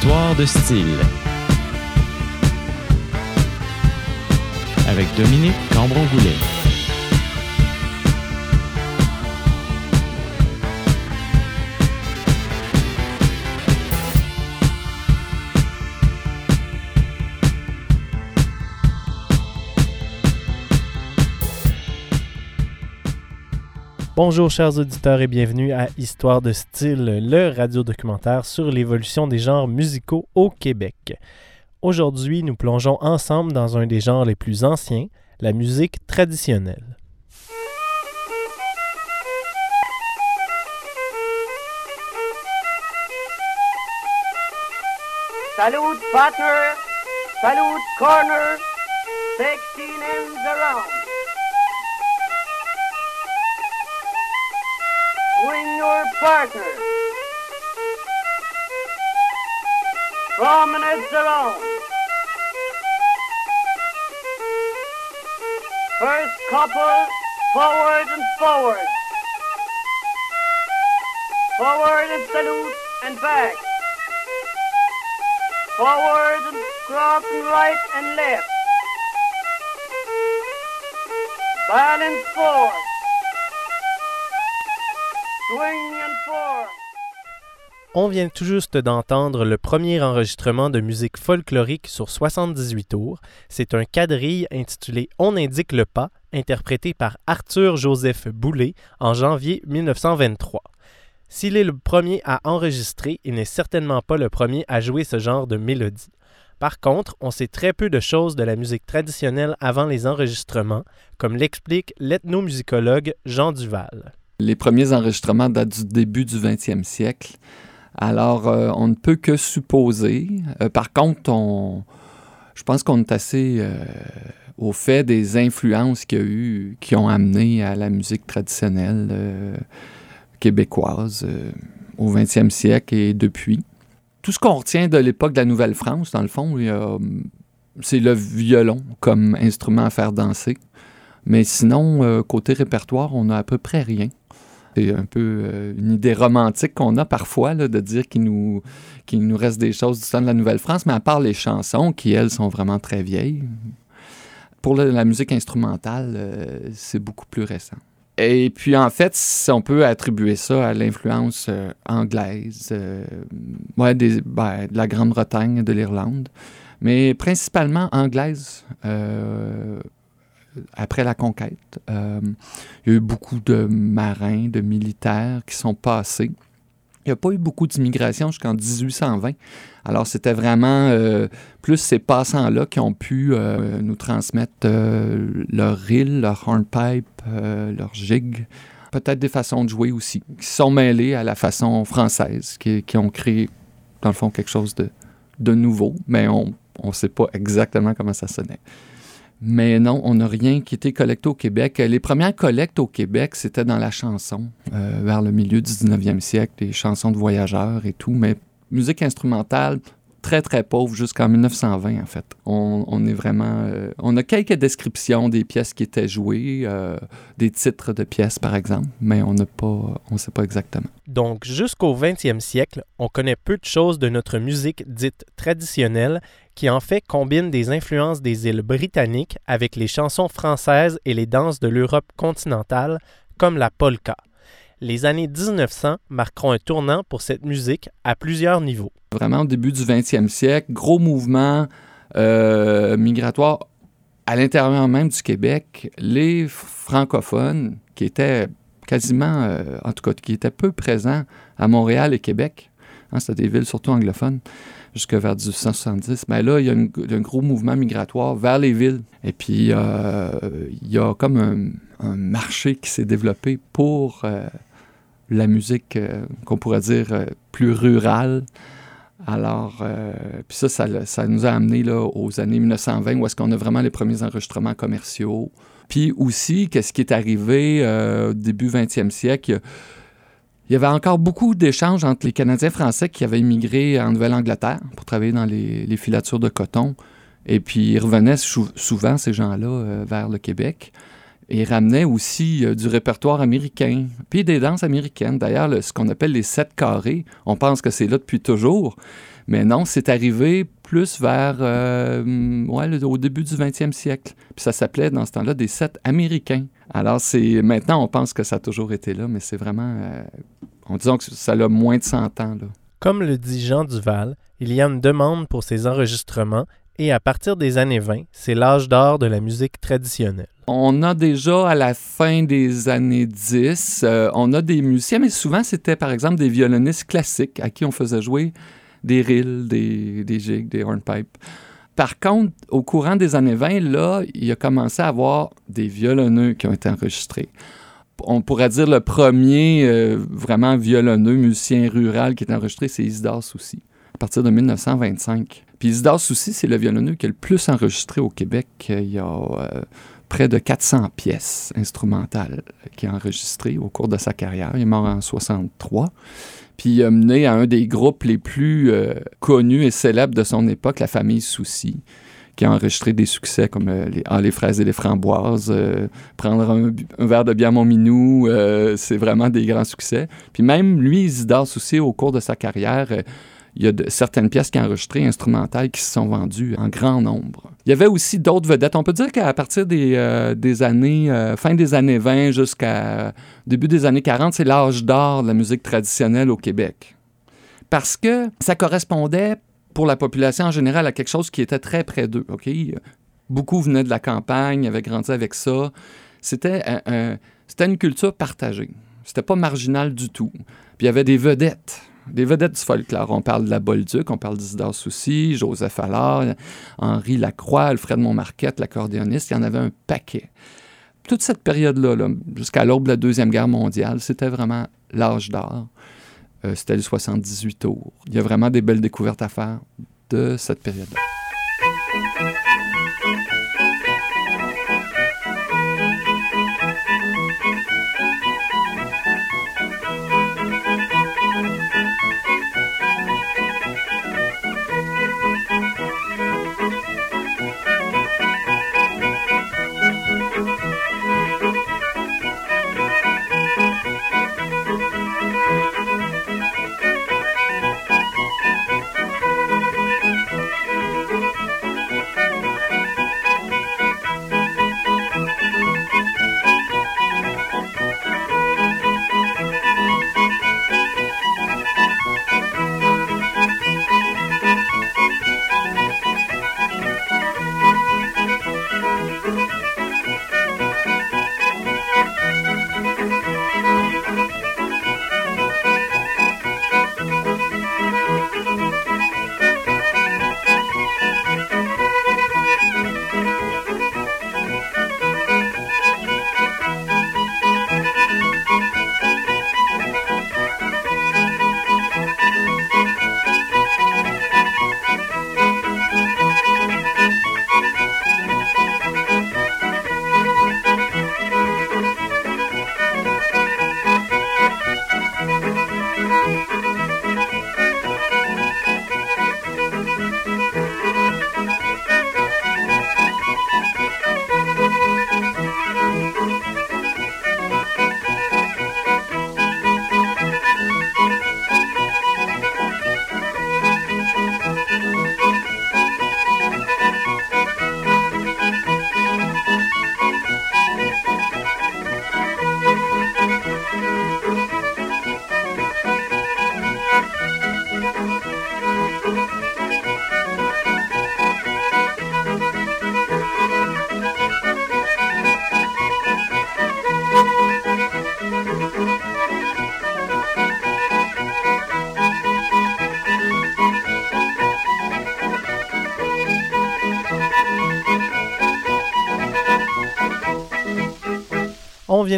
Histoire de style. Avec Dominique Cambron-Goulet. Bonjour chers auditeurs et bienvenue à Histoire de style, le radiodocumentaire sur l'évolution des genres musicaux au Québec. Aujourd'hui, nous plongeons ensemble dans un des genres les plus anciens, la musique traditionnelle. Salute partner, salute corner, 16 ends around. Bring your partner. Promenades around. First couple, forward and forward. Forward and salute and back. Forward and cross and right and left. Balance forward. On vient tout juste d'entendre le premier enregistrement de musique folklorique sur 78 tours. C'est un quadrille intitulé On indique le pas, interprété par Arthur-Joseph Boulet en janvier 1923. S'il est le premier à enregistrer, il n'est certainement pas le premier à jouer ce genre de mélodie. Par contre, on sait très peu de choses de la musique traditionnelle avant les enregistrements, comme l'explique l'ethnomusicologue Jean Duval. Les premiers enregistrements datent du début du 20e siècle. Alors, euh, on ne peut que supposer. Euh, par contre, on, je pense qu'on est assez euh, au fait des influences qu'il y a eu, qui ont amené à la musique traditionnelle québécoise au 20e siècle et depuis. Tout ce qu'on retient de l'époque de la Nouvelle-France, dans le fond, hum, c'est le violon comme instrument à faire danser. Mais sinon, côté répertoire, on a à peu près rien. C'est un peu euh, une idée romantique qu'on a parfois de dire qu'il nous, nous reste des choses du temps de la Nouvelle-France, mais à part les chansons, qui elles sont vraiment très vieilles, pour la musique instrumentale, euh, c'est beaucoup plus récent. Et puis en fait, on peut attribuer ça à l'influence euh, anglaise, ouais, ben, de la Grande-Bretagne, de l'Irlande, mais principalement anglaise. Après la conquête, Euh, il y a eu beaucoup de marins, de militaires qui sont passés. Il n'y a pas eu beaucoup d'immigration jusqu'en 1820. Alors, c'était vraiment euh, plus ces passants-là qui ont pu euh, nous transmettre leur reel, leur hornpipe, leur jig, peut-être des façons de jouer aussi, qui sont mêlées à la façon française, qui, ont créé, dans le fond, quelque chose de nouveau, mais on ne sait pas exactement comment ça sonnait. Mais non, on n'a rien qui était collecté au Québec. Les premières collectes au Québec, c'était dans la chanson, euh, vers le milieu du 19e siècle, des chansons de voyageurs et tout. Mais musique instrumentale, très, très pauvre jusqu'en 1920, en fait. On, est vraiment... euh, on a quelques descriptions des pièces qui étaient jouées, euh, des titres de pièces, par exemple, mais on n'a pas... On ne sait pas exactement. Donc, jusqu'au 20e siècle, on connaît peu de choses de notre musique dite traditionnelle, qui en fait combine des influences des îles britanniques avec les chansons françaises et les danses de l'Europe continentale, comme la polka. Les années 1900 marqueront un tournant pour cette musique à plusieurs niveaux. Vraiment au début du 20e siècle, gros mouvement euh, migratoire à l'intérieur même du Québec. Les francophones qui étaient quasiment, euh, en tout cas, qui étaient peu présents à Montréal et Québec, hein, c'était des villes surtout anglophones, jusque vers 1870, mais là, il y a un gros mouvement migratoire vers les villes. Et puis, euh, il y a comme un, marché qui s'est développé pour la musique qu'on pourrait dire plus rurale. Alors, euh, puis ça, ça, nous a amené là, aux années 1920 où est-ce qu'on a vraiment les premiers enregistrements commerciaux. Puis aussi, qu'est-ce qui est arrivé euh, au début 20e siècle? il y avait encore beaucoup d'échanges entre les Canadiens français qui avaient immigré en Nouvelle-Angleterre pour travailler dans les, filatures de coton. Et puis, ils revenaient sou- souvent, ces gens-là, euh, vers le Québec. Et ramenait aussi euh, du répertoire américain, puis des danses américaines. D'ailleurs, le- ce qu'on appelle les sept carrés, on pense que c'est là depuis toujours, mais non, c'est arrivé plus vers euh, ouais, au début du 20e siècle. Puis ça s'appelait dans ce temps-là des sept américains. Alors c'est maintenant on pense que ça a toujours été là, mais c'est vraiment, euh, on disons que ça a moins de 100 ans là. Comme le dit Jean Duval, il y a une demande pour ces enregistrements et à partir des années 20, c'est l'âge d'or de la musique traditionnelle. On a déjà à la fin des années 10, euh, on a des musiciens, mais souvent c'était par exemple des violonistes classiques à qui on faisait jouer des rills, des, des des hornpipes. Par contre, au courant des années 20, là, il a commencé à avoir des violonneux qui ont été enregistrés. On pourrait dire le premier euh, vraiment violonneux, musicien rural qui est enregistré, c'est Isidore Soucy, à partir de 1925. Puis Isidore Soucy, c'est le violonneux qui a le plus enregistré au Québec. Il y a euh, près de 400 pièces instrumentales qu'il a enregistrées au cours de sa carrière. Il est mort en 63. Puis il a mené à un des groupes les plus euh, connus et célèbres de son époque, la famille Soucy, qui a enregistré des succès comme euh, les, ah, les fraises et les framboises, prendre un, verre de bière mon minou, c'est vraiment des grands succès. Puis même lui, Isidore Soucy, au cours de sa carrière, il y a certaines pièces qui enregistrées instrumentales qui se sont vendues en grand nombre. Il y avait aussi d'autres vedettes. On peut dire qu'à partir des, euh, des années, euh, fin des années 20 jusqu'à début des années 40, c'est l'âge d'or de la musique traditionnelle au Québec. Parce que ça correspondait pour la population en général à quelque chose qui était très près d'eux. Beaucoup venaient de la campagne, avaient grandi avec ça. C'était un- une culture partagée. C'était pas marginal du tout. Puis il y avait des vedettes. Des vedettes du folklore. On parle de la Bolduc, on parle d'Isidore Soucy, Joseph Allard, Henri Lacroix, Alfred Montmarquette, l'accordéoniste. Il y en avait un paquet. Toute cette période-là, là, jusqu'à l'aube de la Deuxième Guerre mondiale, c'était vraiment l'âge d'or. Euh, c'était le 78 tours. Il y a vraiment des belles découvertes à faire de cette période-là.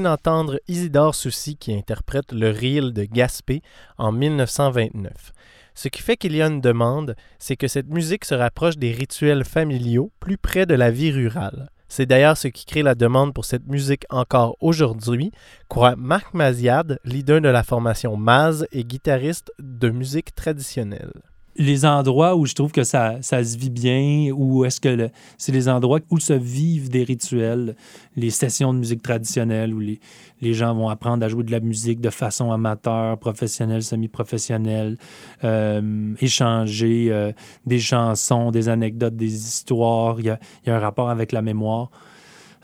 Vient d'entendre Isidore Soucy qui interprète le reel de Gaspé en 1929. Ce qui fait qu'il y a une demande, c'est que cette musique se rapproche des rituels familiaux plus près de la vie rurale. C'est d'ailleurs ce qui crée la demande pour cette musique encore aujourd'hui, croit Marc Maziad, leader de la formation Maz et guitariste de musique traditionnelle. Les endroits où je trouve que ça, se vit bien, ou est-ce que c'est les endroits où se vivent des rituels, les sessions de musique traditionnelle, où les, gens vont apprendre à jouer de la musique de façon amateur, professionnelle, semi-professionnelle, euh, échanger euh, des chansons, des anecdotes, des histoires. Il y a un rapport avec la mémoire.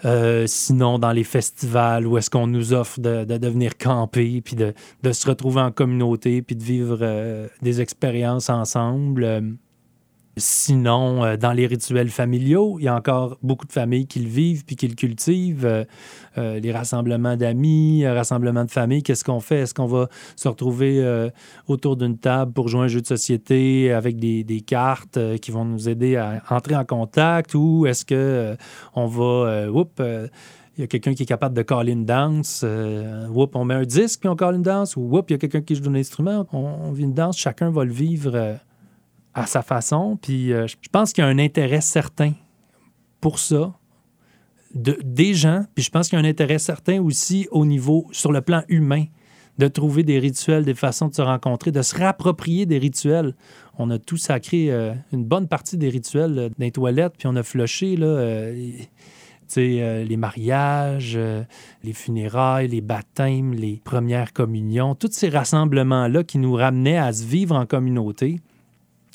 Euh, sinon, dans les festivals, où est-ce qu'on nous offre de, de, de venir camper, puis de, de se retrouver en communauté, puis de vivre euh, des expériences ensemble. Sinon, euh, dans les rituels familiaux, il y a encore beaucoup de familles qui le vivent puis qui le cultivent. Euh, euh, les rassemblements d'amis, rassemblements de famille, qu'est-ce qu'on fait? Est-ce qu'on va se retrouver autour d'une table pour jouer un jeu de société avec des, cartes qui vont nous aider à entrer en contact? Ou est-ce que on va... oups, il y a quelqu'un qui est capable de caller une danse. Whoop, on met un disque puis on calle une danse. Ou whoop, il y a quelqu'un qui joue un instrument. On, on vit une danse. Chacun va le vivre à sa façon. Puis euh, je pense qu'il y a un intérêt certain pour ça de, des gens. Puis je pense qu'il y a un intérêt certain aussi au niveau, sur le plan humain, de trouver des rituels, des façons de se rencontrer, de se réapproprier des rituels. On a tout sacré euh, une bonne partie des rituels euh, dans les toilettes, puis on a flushé là, les- mariages, les funérailles, les baptêmes, les premières communions, tous ces rassemblements-là qui nous ramenaient à se vivre en communauté.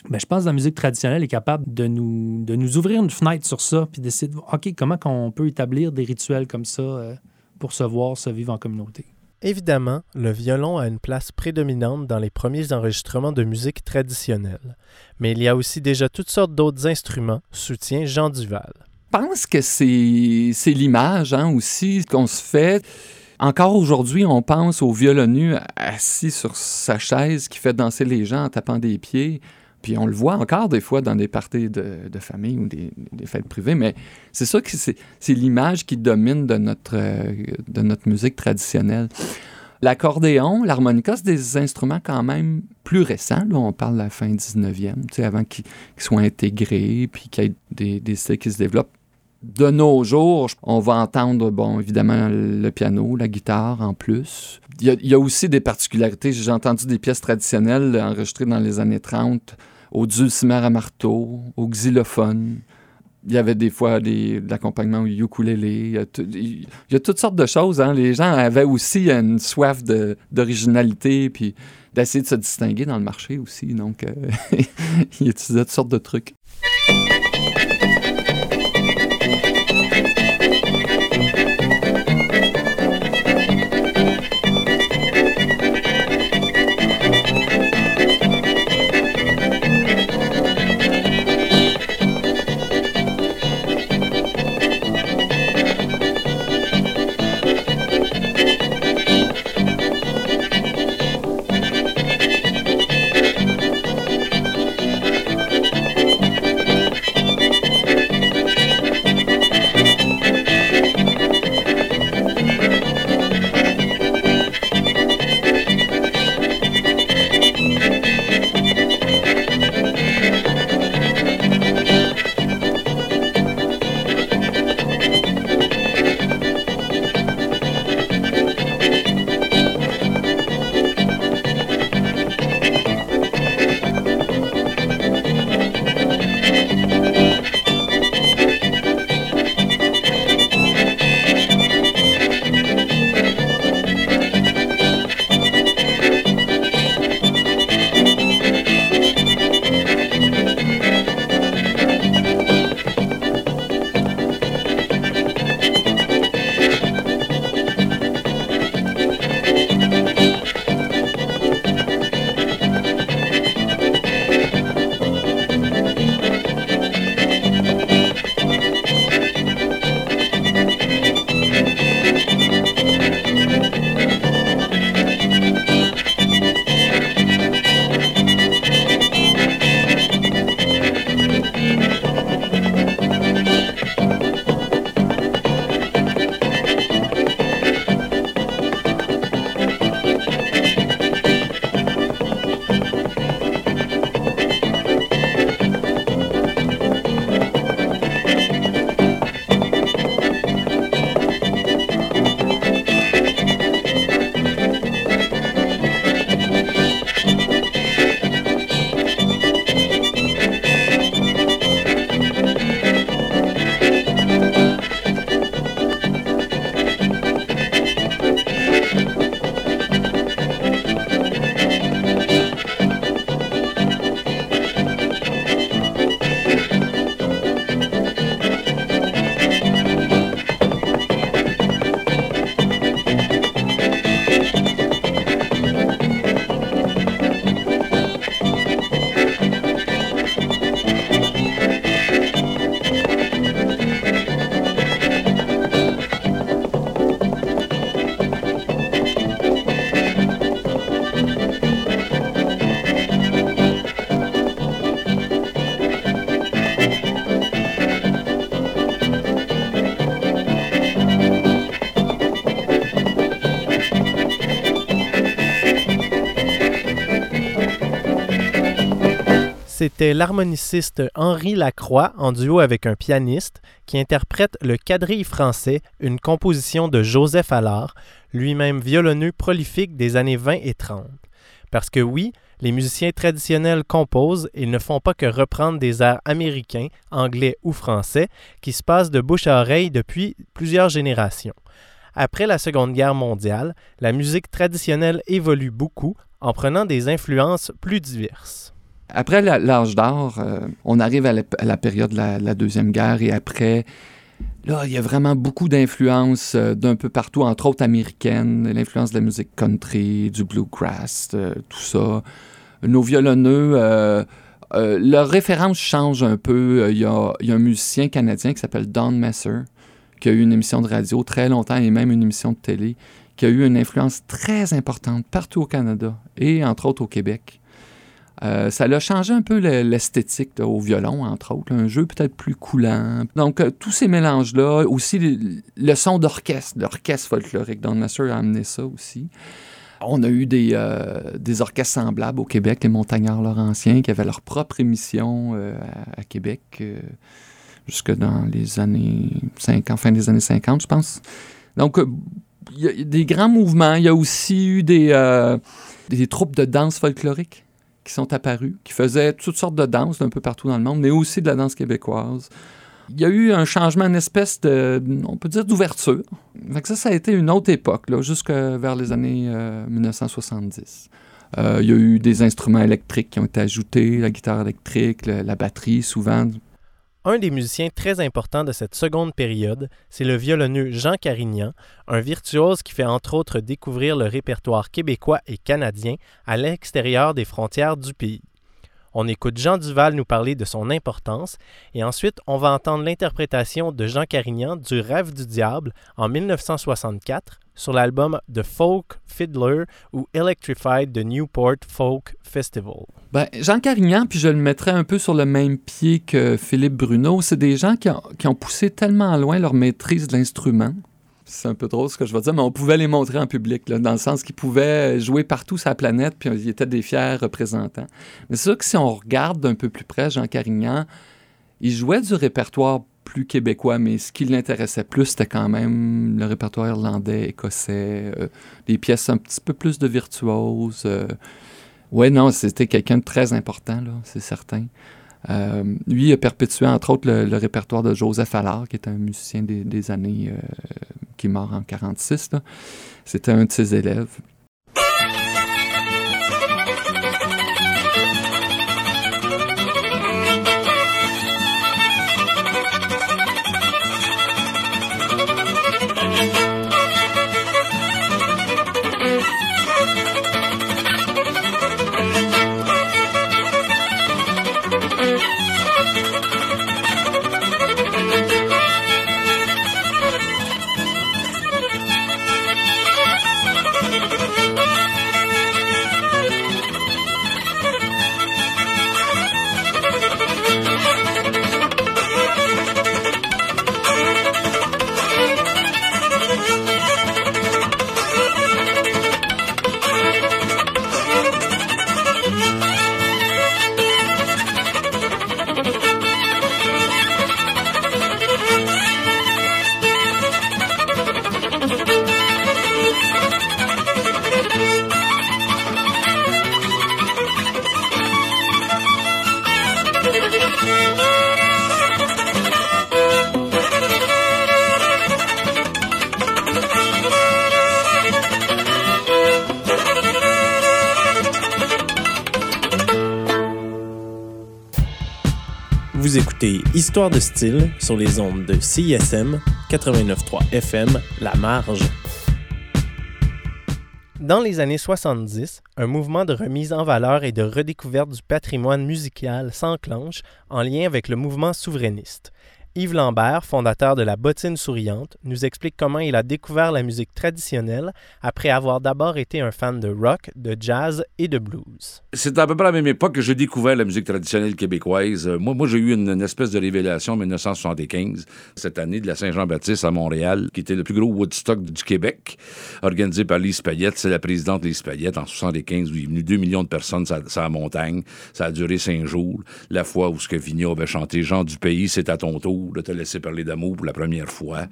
Ben, je pense que la musique traditionnelle est capable de nous, de nous ouvrir une fenêtre sur ça, puis d'essayer de voir, OK, comment on peut établir des rituels comme ça euh, pour se voir, se vivre en communauté? Évidemment, le violon a une place prédominante dans les premiers enregistrements de musique traditionnelle, mais il y a aussi déjà toutes sortes d'autres instruments, soutient Jean Duval. Je pense que c'est c'est l'image hein, aussi qu'on se fait. Encore aujourd'hui, on pense au violonu assis sur sa chaise qui fait danser les gens en tapant des pieds. Puis on le voit encore des fois dans des parties de, famille ou des, fêtes privées, mais c'est ça que c'est l'image qui domine de notre, euh, de notre musique traditionnelle. L'accordéon, l'harmonica, c'est des instruments quand même plus récents. Là, on parle de la fin 19e, tu sais, avant qu'ils soient intégrés, puis qu'il y ait des styles qui se développent. De nos jours, on va entendre, bon, évidemment, le piano, la guitare en plus. Il y a, aussi des particularités. J'ai entendu des pièces traditionnelles enregistrées dans les années 30 au dulcimer à marteau, au xylophone. Il y avait des fois des, de l'accompagnement au ukulélé. Il y, a toutes sortes de choses. hein. Les gens avaient aussi une soif d'originalité puis d'essayer de se distinguer dans le marché aussi. Donc, euh, ils utilisaient toutes sortes de trucs. C'était l'harmoniciste Henri Lacroix en duo avec un pianiste qui interprète le quadrille français, une composition de Joseph Allard, lui-même violonneux prolifique des années 20 et 30. Parce que oui, les musiciens traditionnels composent et ne font pas que reprendre des airs américains, anglais ou français qui se passent de bouche à oreille depuis plusieurs générations. Après la Seconde Guerre mondiale, la musique traditionnelle évolue beaucoup en prenant des influences plus diverses. Après l'âge d'or, euh, on arrive à la, période de la, Deuxième Guerre et après, là, il y a vraiment beaucoup d'influences euh, d'un peu partout, entre autres américaines, l'influence de la musique country, du bluegrass, euh, tout ça. Nos violonneux, leur référence change un peu. Il y a un musicien canadien qui s'appelle Don Messer, qui a eu une émission de radio très longtemps et même une émission de télé, qui a eu une influence très importante partout au Canada et entre autres au Québec. Euh, ça a changé un peu le- l'esthétique au violon, entre autres. un jeu peut-être plus coulant. Donc, euh, tous ces mélanges-là, aussi le, son d'orchestre, l'orchestre folklorique. Don Messer a amené ça aussi. On a eu des, euh, des orchestres semblables au Québec, les Montagnards Laurentiens, qui avaient leur propre émission à, Québec jusque dans les années 50, fin des années 50, je pense. Donc, il y a des grands mouvements. Il y a aussi eu des, des troupes de danse folklorique qui sont apparues, qui faisaient toutes sortes de danses d'un peu partout dans le monde, mais aussi de la danse québécoise. Il y a eu un changement, une espèce de, on peut dire, d'ouverture. Ça, ça a été une autre époque, jusque vers les années euh, 1970. Euh, il y a eu des instruments électriques qui ont été ajoutés, la guitare électrique, le- la batterie, souvent. Un des musiciens très importants de cette seconde période, c'est le violonneux Jean Carignan, un virtuose qui fait entre autres découvrir le répertoire québécois et canadien à l'extérieur des frontières du pays. On écoute Jean Duval nous parler de son importance et ensuite on va entendre l'interprétation de Jean Carignan du Rêve du diable en 1964 sur l'album The Folk Fiddler ou Electrified de Newport Folk Festival. Ben, Jean Carignan, puis je le mettrais un peu sur le même pied que Philippe Bruno, c'est des gens qui ont, poussé tellement loin leur maîtrise de l'instrument. C'est un peu drôle ce que je vais dire, mais on pouvait les montrer en public, là, dans le sens qu'ils pouvaient jouer partout sur la planète, puis ils étaient des fiers représentants. Mais c'est sûr que si on regarde d'un peu plus près Jean Carignan, il jouait du répertoire plus québécois, mais ce qui l'intéressait plus, c'était quand même le répertoire irlandais, écossais, euh, des pièces un petit peu plus de virtuoses. euh, oui, non, c'était quelqu'un de très important, là, c'est certain. Euh, lui, a perpétué, entre autres, le, répertoire de Joseph Allard, qui est un musicien des, années euh, qui est mort en 46. là. C'était un de ses élèves. Histoire de style sur les ondes de CISM 89.3 FM La Marge. Dans les années 70, un mouvement de remise en valeur et de redécouverte du patrimoine musical s'enclenche en lien avec le mouvement souverainiste. Yves Lambert, fondateur de la Bottine Souriante, nous explique comment il a découvert la musique traditionnelle après avoir d'abord été un fan de rock, de jazz et de blues. C'est à peu près à la même époque que j'ai découvert la musique traditionnelle québécoise. Euh, moi, j'ai eu une, espèce de révélation en 1975, cette année, de la Saint-Jean-Baptiste à Montréal, qui était le plus gros Woodstock du Québec, organisé par Lise Payette. C'est la présidente Lise Payette en 75, où il est venu 2 millions de personnes sur la montagne. Ça a duré cinq jours. La fois où ce que Vigneault avait chanté Jean du pays, c'est à ton tour de te laisser parler d'amour pour la première fois.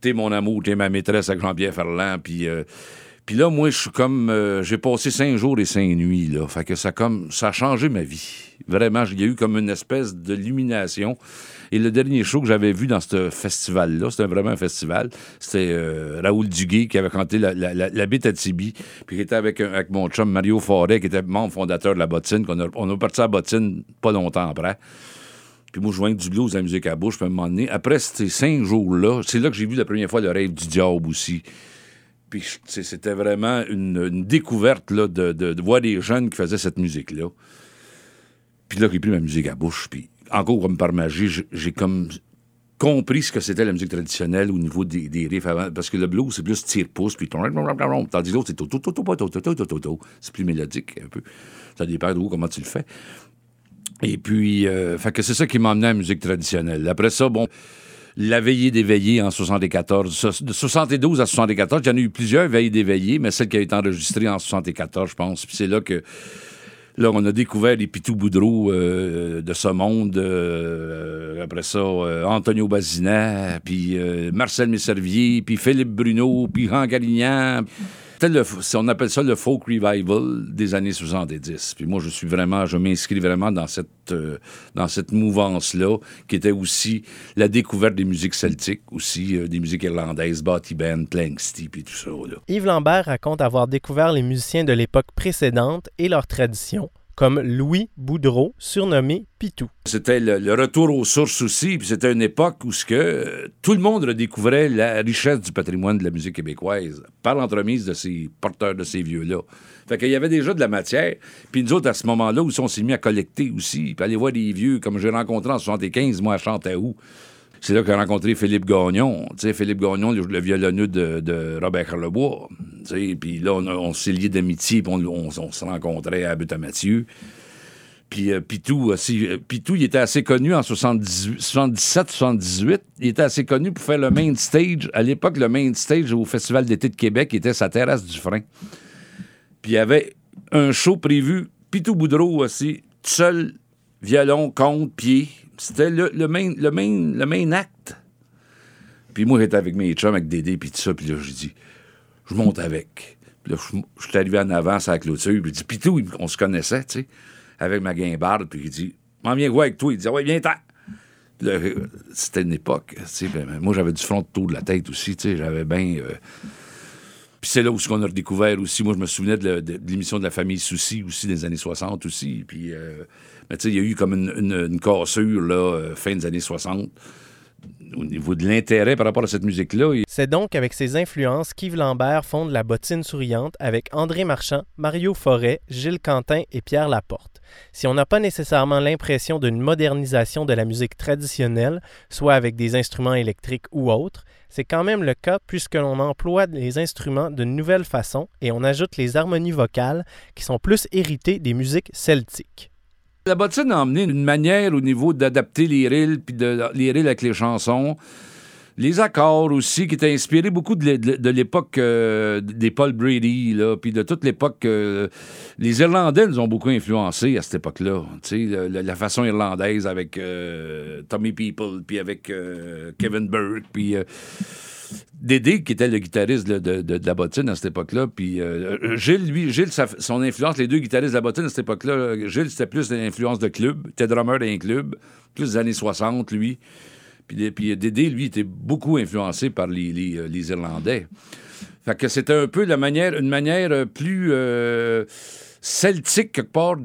T'es mon amour, t'es ma maîtresse avec Jean-Pierre Ferland, puis... euh, puis là, moi, je suis comme. euh, j'ai passé cinq jours et cinq nuits, là. Fait que ça, comme, ça a changé ma vie. Vraiment, il y a eu comme une espèce de illumination. Et le dernier show que j'avais vu dans ce festival-là, c'était vraiment un festival, c'était euh, Raoul Duguay qui avait chanté La, Bête à Tibi, puis qui était avec, avec mon chum Mario Forêt, qui était membre fondateur de la bottine. qu'on a, on a parti à la bottine pas longtemps après. Puis moi, je joignais du blues à la musique à bouche, puis à un moment donné, après ces cinq jours-là, c'est là que j'ai vu la première fois le rêve du diable aussi. Puis c'était vraiment une, découverte là, de, de- voir des jeunes qui faisaient cette musique-là. Puis là, j'ai pris ma musique à bouche, puis encore comme par magie, j'ai- comme compris ce que c'était la musique traditionnelle au niveau des, des riffs avant. Parce que le blues, c'est plus tire-pouce, puis tandis que l'autre, c'est toto, toto, toto, toto, toto, toto. C'est plus mélodique un peu. Ça dépend de où, comment tu le fais. Et puis, euh, que c'est ça qui m'a emmené à la musique traditionnelle. Après ça, bon, la veillée d'éveillé en 74. So- De 72 à 74, il y en a eu plusieurs veillées d'éveillé, mais celle qui a été enregistrée en 74, je pense. Puis c'est là que Là, on a découvert les Pitou Boudreau euh, de ce monde. euh, après ça, Antonio Bazina, puis Marcel Messervier, puis Philippe Bruno, puis Jean Garignan. Le- on appelle ça le folk revival des années 70. Puis moi, je suis vraiment, je m'inscris vraiment dans cette, euh, cette mouvance-là, qui était aussi la découverte des musiques celtiques, aussi euh, des musiques irlandaises, Botty Band, Planksty, puis tout ça. Yves Lambert raconte avoir découvert les musiciens de l'époque précédente et leurs traditions, comme Louis Boudreau, surnommé Pitou. C'était le, retour aux sources aussi, puis c'était une époque où que euh, tout le monde redécouvrait la richesse du patrimoine de la musique québécoise par l'entremise de ces porteurs de ces vieux-là. Fait qu'il y avait déjà de la matière, puis nous autres, à ce moment-là, où on s'est mis à collecter aussi, puis aller voir des vieux, comme j'ai rencontré en 75, moi, à Chantaoult. C'est là que j'ai rencontré Philippe Gagnon. Philippe Gagnon, le, le violonneux de, Robert Carlebois. Puis là, on, a- s'est liés d'amitié, puis on, se rencontrait à Butte-à-Mathieu. Puis euh, Pitou aussi. euh, Pitou, il était assez connu en 78 77-78. Il était assez connu pour faire le main stage. À l'époque, le main stage au Festival d'été de Québec était sa terrasse du frein. Puis il y avait un show prévu. Pitou Boudreau aussi, seul, violon, compte, pied. C'était le, le main, le, main, le main acte. Puis moi, j'étais avec mes chums, avec Dédé, puis tout ça. Puis là, j'ai dit, je monte avec. Puis là, je suis arrivé en avance à la clôture. Puis dit, Pitou, il- on se connaissait, tu sais, avec ma guimbarde. Puis il dit, m'en viens quoi avec toi? Il dit, ouais, viens-t'en. Puis C'était une époque, tu sais. ben, moi, j'avais du front de tour de la tête aussi, tu sais. J'avais bien. euh, Puis c'est là où ce qu'on a redécouvert aussi. Moi, je me souvenais de l'émission de la famille Souci aussi des années 60 aussi. Puis, euh, mais tu sais, il y a eu comme une, une- cassure, là, euh, fin des années 60, au niveau de l'intérêt par rapport à cette musique-là. C'est donc avec ces influences qu'Yves Lambert fonde la bottine souriante avec André Marchand, Mario Forêt, Gilles Quentin et Pierre Laporte. Si on n'a pas nécessairement l'impression d'une modernisation de la musique traditionnelle, soit avec des instruments électriques ou autres, c'est quand même le cas puisque l'on emploie les instruments d'une nouvelle façon et on ajoute les harmonies vocales qui sont plus héritées des musiques celtiques. La bottine a emmené une manière au niveau d'adapter les rilles, puis de les rilles avec les chansons. Les accords aussi, qui étaient inspirés beaucoup de l'é- de de l'époque euh, des Paul Brady, là, puis de toute l'époque. euh, les Irlandais nous ont beaucoup influencés à cette époque-là. Le- la façon irlandaise avec euh, Tommy People, puis avec Kevin Burke, puis. Dédé, qui était le guitariste de, de- de- de la bottine à cette époque-là. Puis euh, Gilles, lui, Gilles, son influence, les deux guitaristes de la bottine à cette époque-là, Gilles, c'était plus l'influence de club. Était drummer d'un club, plus des années 60, lui. Puis, puis Dédé, lui, était beaucoup influencé par les, les, euh, les Irlandais. Fait que c'était un peu la manière, une manière euh, plus celtique, quelque part,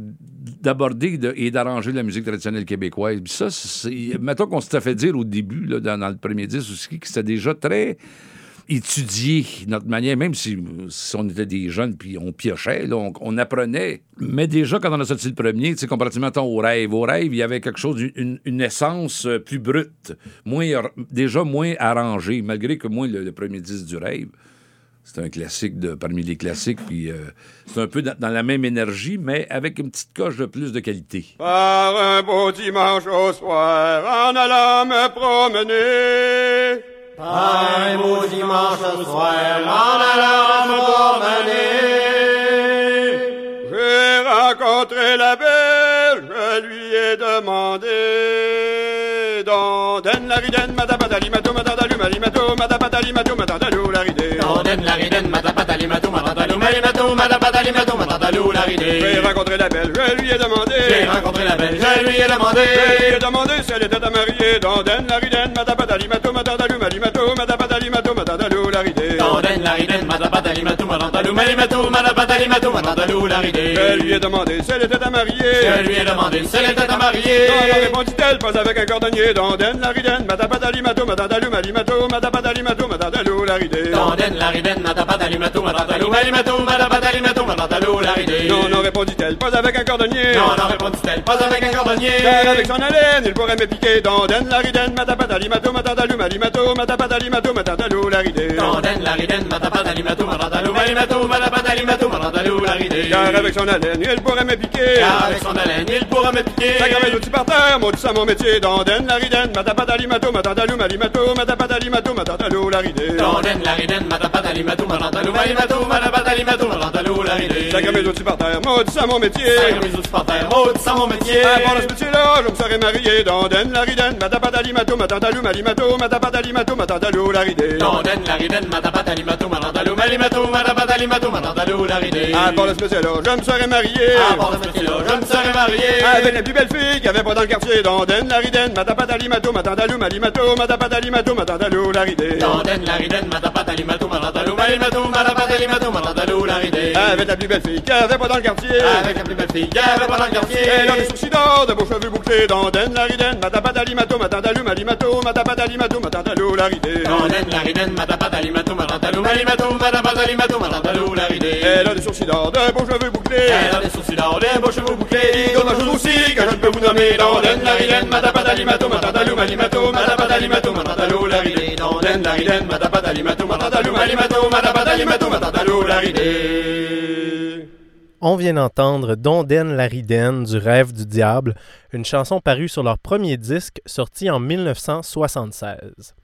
d'aborder de- et d'arranger la musique traditionnelle québécoise. Ça. Mettons qu'on s'était fait dire au début, là, dans, le premier disque que c'était déjà très étudié notre manière, même si, on était des jeunes puis on piochait, on, apprenait. Mais déjà, quand on a sorti le premier, comparativement au rêve, au rêve, il y avait quelque chose, une, essence euh, plus brute, moins, déjà moins arrangée, malgré que moi, le, le premier disque du rêve, c'est un classique de, parmi les classiques, puis euh, c'est un peu dans, dans la même énergie, mais avec une petite coche de plus de qualité. Par un beau dimanche au soir, en allant me promener. Par un beau dimanche au soir, en allant me promener. J'ai rencontré la belle, je lui ai demandé. Dondaine la ridenne, madabadali, mato, madadalu, malimato, madabadali, mato, madadalu, la ridée. Dondaine la ridenne, madabadali, mato, madadalu, malimato, madabadali, mato, madadalu, la ridée. J'ai rencontré la belle, je lui ai demandé. J'ai rencontré la belle, je lui ai demandé. Je lui ai demandé si elle était à marier. Dondaine la ridenne, madabadali, mato, madadalu, malimato, madabadali, madabadali, mato, madadalu, malimato, madabadali, mato, madadalu, la ridée. Je lui ai demandé si elle était à marier. Je lui ai demandé si elle était à marier. Non, non, répondit-elle, pas avec un cordonnier. Dondaine la ridenne, madabadali, mato, madadalu, malimato, Non, non, répondit-elle, pas avec un cordonnier. Non, non, répondit-elle, pas avec un cordonnier. Car avec son haleine, il pourrait me piquer. Dondaine la ridenne, madabadali, mato, madadalu, malimato, madabadali, mato, madadalu, la ridée. Dondaine la ridenne, madabadali, mato, madadalu, malimato, madabadali, mato, madadalu, la ridée. Car avec son haleine, il pourrait me piquer. Car avec son haleine, il pourra me piquer. Gravait l'outil par terre, maudit ça mon métier. Dondaine la ridenne, madabadali, mato, madadalu, malimato, la la mato, madadalu, la ridée. Ça gravait l'outil par terre, maudit ça mon métier. Ça gravait l'outil par terre, maudit ça mon métier. Ah, ce métier-là, je me serais marié. La malimato, la la malimato, la. Ah, pendant ce métier-là, je me serais marié. Ah, pendant ce métier-là, je me serais marié. Avec les plus belles filles qu'il y avait pas dans le quartier. La malimato, la ridée. Dondaine ridée. Avec la plus belle fille qu'il avait pas dans le quartier. Avec la plus belle fille qu'il avait pas dans le quartier. Elle a des sourcils d'or, de beaux cheveux bouclés. Dondaine la ridenne, madabadali, mato, madadalu, malimato, madabadali, mato, madadalu, la ridée. Dondaine la ridenne, madabadali, mato, madadalu, malimato, madabadali, mato, madadalu, la ridée. Elle a des sourcils d'or, de beaux cheveux bouclés. Elle a des sourcils d'or, des beaux cheveux bouclés. D'autres choses aussi que je ne peux vous nommer. Dondaine la ridenne, madabadali, mato, madadalu, malimato, On vient d'entendre Dondaine la Ridenne du rêve du diable, une chanson parue sur leur premier disque sorti en 1976.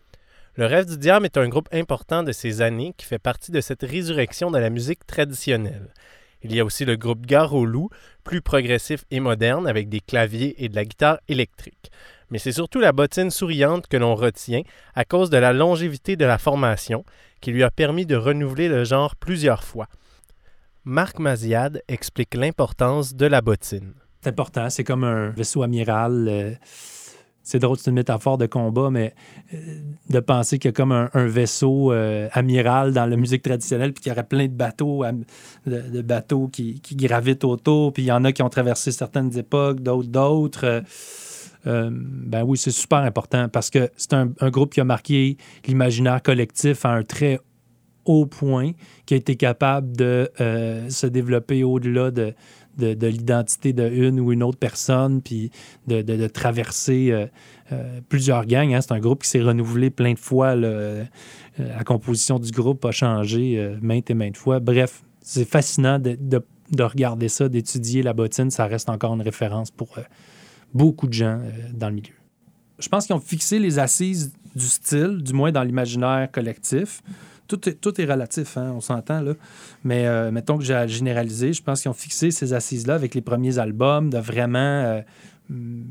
Le rêve du diable est un groupe important de ces années qui fait partie de cette résurrection de la musique traditionnelle. Il y a aussi le groupe Gare Loup, plus progressif et moderne avec des claviers et de la guitare électrique. Mais c'est surtout la bottine souriante que l'on retient à cause de la longévité de la formation qui lui a permis de renouveler le genre plusieurs fois. Marc Maziad explique l'importance de la bottine. C'est important, c'est comme un vaisseau amiral. euh, c'est drôle, c'est une métaphore de combat, mais euh, de penser qu'il y a comme un, vaisseau euh, amiral dans la musique traditionnelle, puis qu'il y aurait plein de bateaux qui, qui gravitent autour, puis il y en a qui ont traversé certaines époques, d'autres d'autres. Euh, ben oui, c'est super important parce que c'est un, groupe qui a marqué l'imaginaire collectif à un très haut point, qui a été capable de euh, se développer au-delà de, de, de l'identité de une ou une autre personne, puis de, de- traverser euh, plusieurs gangs. hein. C'est un groupe qui s'est renouvelé plein de fois. la composition du groupe a changé maintes et maintes fois. Bref, c'est fascinant de, de- de regarder ça, d'étudier la bottine. Ça reste encore une référence pour beaucoup de gens euh, dans le milieu. Je pense qu'ils ont fixé les assises du style, du moins dans l'imaginaire collectif. Tout est, tout est relatif, hein, on s'entend, là. Mais euh, mettons que j'ai à généraliser, je pense qu'ils ont fixé ces assises-là avec les premiers albums, de vraiment euh, hum,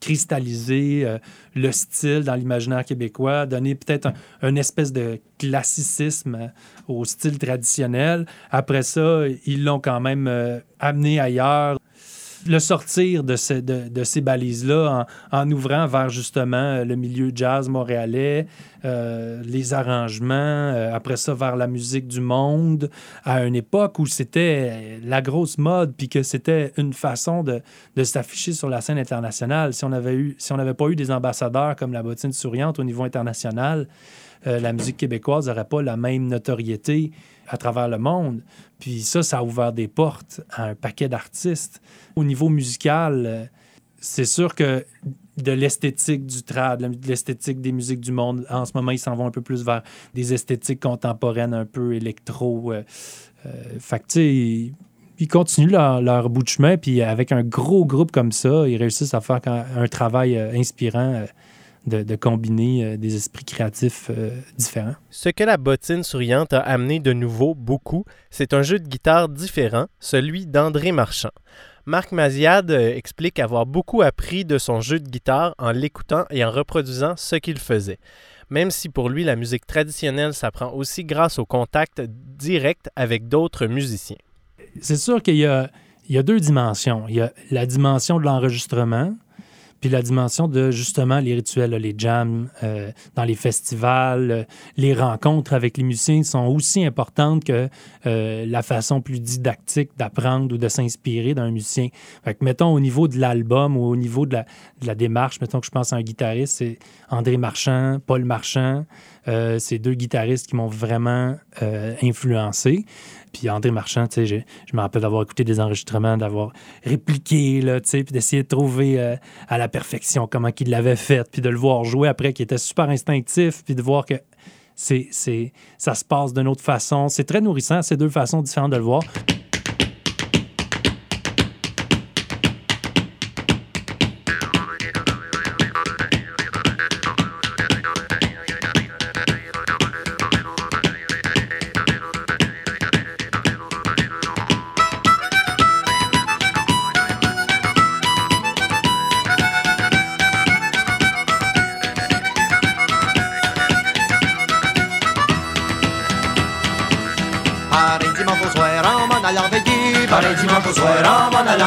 cristalliser le style dans l'imaginaire québécois, donner peut-être un, une espèce de classicisme au style traditionnel. Après ça, ils l'ont quand même amené ailleurs le sortir de, de- de ces balises-là en, en ouvrant vers justement euh, le milieu jazz montréalais, euh, les arrangements, euh, après ça vers la musique du monde, à une époque où c'était la grosse mode, puis que c'était une façon de, de s'afficher sur la scène internationale. Si on si on n'avait pas eu des ambassadeurs comme la bottine souriante au niveau international, euh, la musique québécoise n'aurait pas la même notoriété à travers le monde. Puis ça, ça a ouvert des portes à un paquet d'artistes. Au niveau musical, euh, c'est sûr que de l'esthétique du trad, de l'esthétique des musiques du monde, en ce moment, ils s'en vont un peu plus vers des esthétiques contemporaines, un peu électro. Euh, euh, fait que, ils continuent leur, leur, bout de chemin, puis avec un gros groupe comme ça, ils réussissent à faire un travail inspirant. De, de, combiner euh, des esprits créatifs euh, différents. Ce que la bottine souriante a amené de nouveau beaucoup, c'est un jeu de guitare différent, celui d'André Marchand. Marc Maziad euh, explique avoir beaucoup appris de son jeu de guitare en l'écoutant et en reproduisant ce qu'il faisait. Même si pour lui la musique traditionnelle s'apprend aussi grâce au contact direct avec d'autres musiciens. C'est sûr qu'il y a deux dimensions. Il y a la dimension de l'enregistrement, puis la dimension de justement les rituels, les jams euh, dans les festivals, euh, les rencontres avec les musiciens sont aussi importantes que euh, la façon plus didactique d'apprendre ou de s'inspirer d'un musicien. Fait que, mettons, au niveau de l'album ou au niveau de la, de la, démarche, mettons que je pense à un guitariste, c'est André Marchand, Paul Marchand. Euh, c'est deux guitaristes qui m'ont vraiment euh, influencé. Puis André Marchand, tu sais, je, je me rappelle d'avoir écouté des enregistrements, d'avoir répliqué, là, tu sais, puis d'essayer de trouver euh, à la perfection comment il l'avait fait, puis de le voir jouer après, qui était super instinctif, puis de voir que c'est, c'est, ça se passe d'une autre façon. C'est très nourrissant, ces deux façons différentes de le voir.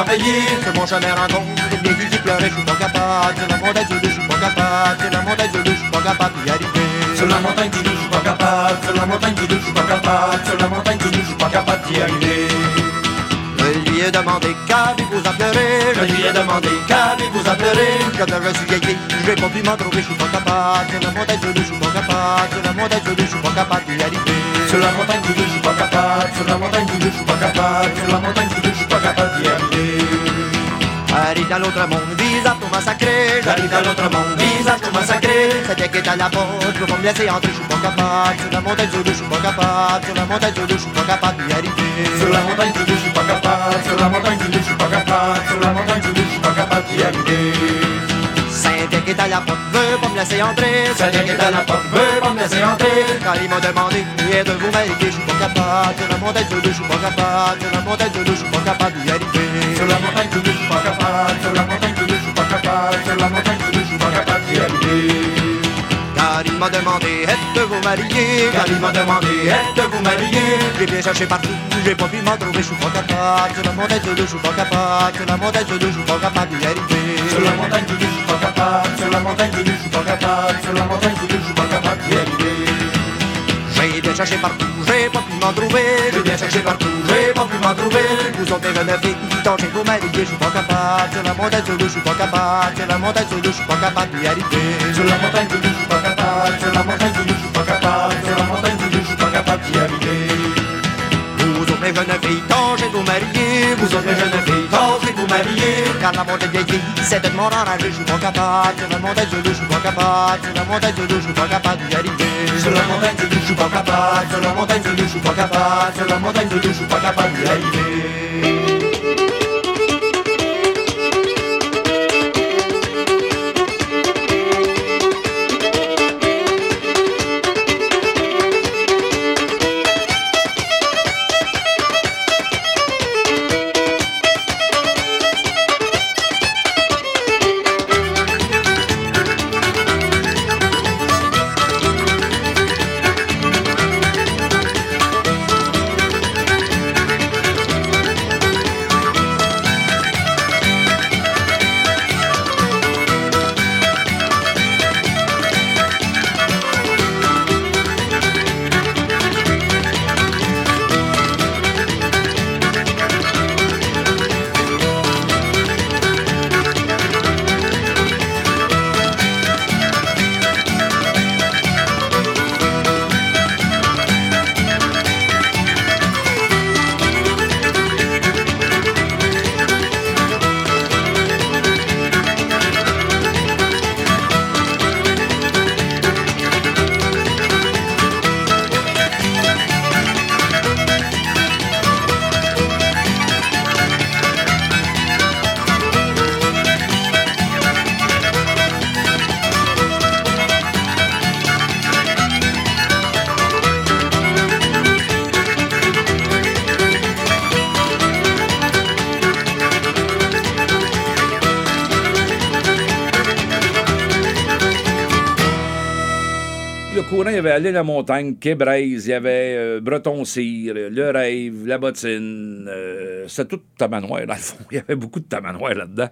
Veiller Sur mon chemin rencontre des vieilles qui pleuraient Je suis pas capable, sur la montagne du je suis pas capable Sur la montagne du je suis pas capable d'y arriver Sur la montagne du je suis pas capable Sur la montagne du je suis pas capable Sur la montagne du je suis pas capable d'y arriver je lui ai demandé qu'avez-vous à pleurer Je lui ai demandé qu'avez-vous à pleurer Quand je suis vieilli, j'ai pas pu m'en trouver, je suis pas capable Sur la montagne du je suis pas capable Sur la montagne du je suis pas capable d'y arriver Sur la montagne du je suis pas capable Sur la montagne du je suis pas capable Sur la montagne du je suis pas capable d'y arriver J'arrive dans l'autre monde, vise à tout massacrer J'arrive dans l'autre monde, vise à tout massacrer C'était qui est à la porte, je vais me laisser entrer, je suis pas capable Sur la montagne du je suis pas capable Sur la montagne du je suis pas capable d'y arriver Sur la montagne du je suis pas capable Sur la montagne du je suis pas capable Sur la montagne du je suis pas capable d'y arriver Saint-Deck est à la porte, veut pas me laisser entrer Saint-Deck est à la porte, veut pas me laisser entrer Quand il m'a demandé, et de vous m'aider, je suis pas capable Sur la montagne du je suis pas capable Sur la montagne du je suis pas capable d'y arriver Sur la montagne du je suis pas capable Sur la montagne Sur la montagne capable d'y arriver car il m'a demandé êtes-vous marié? M'a demandé êtes-vous marié? J'ai bien cherché partout, j'ai pas pu m'en trouver, je suis pas capable Sur la montagne de deux, je suis pas capable Sur la montagne de deux, je suis pas capable d'y arriver Sur la montagne de deux, je suis pas capable Sur la montagne de deux, je suis pas capable Sur la montagne de deux, je suis pas capable d'y arriver J'ai bien cherché partout, j'ai pas pu m'en trouver. J'ai bien cherché partout, j'ai pas pu m'en trouver. Vous autres jeunes filles, tentez vous marier, je suis pas capable Sur la montagne deux, je suis pas capable Sur la montagne deux, je suis pas capable d'y arriver Sur la montagne deux, je suis pas capable Sur la montagne deux, je suis pas capable Sur la montagne deux, je suis pas capable d'y arriver Vous autres jeunes filles, tentez vous marier Vous autres jeunes filles, tentez vous marier Car la montagne vieille fille, c'est de mon enragé, je suis pas capable Sur la montagne deux, je suis pas capable Sur la montagne deux, je suis pas capable d'y arriver Sur la montagne deux, je suis pas capable Sur la montagne deux, je suis pas capable Sur la montagne deux, je suis pas capable d'y arriver avait Aller la montagne, Québraise, il y avait euh, Breton Cire, Le Rêve, La Bottine. euh, c'était tout tamanoir, dans le fond. Il y avait beaucoup de tamanoir là-dedans.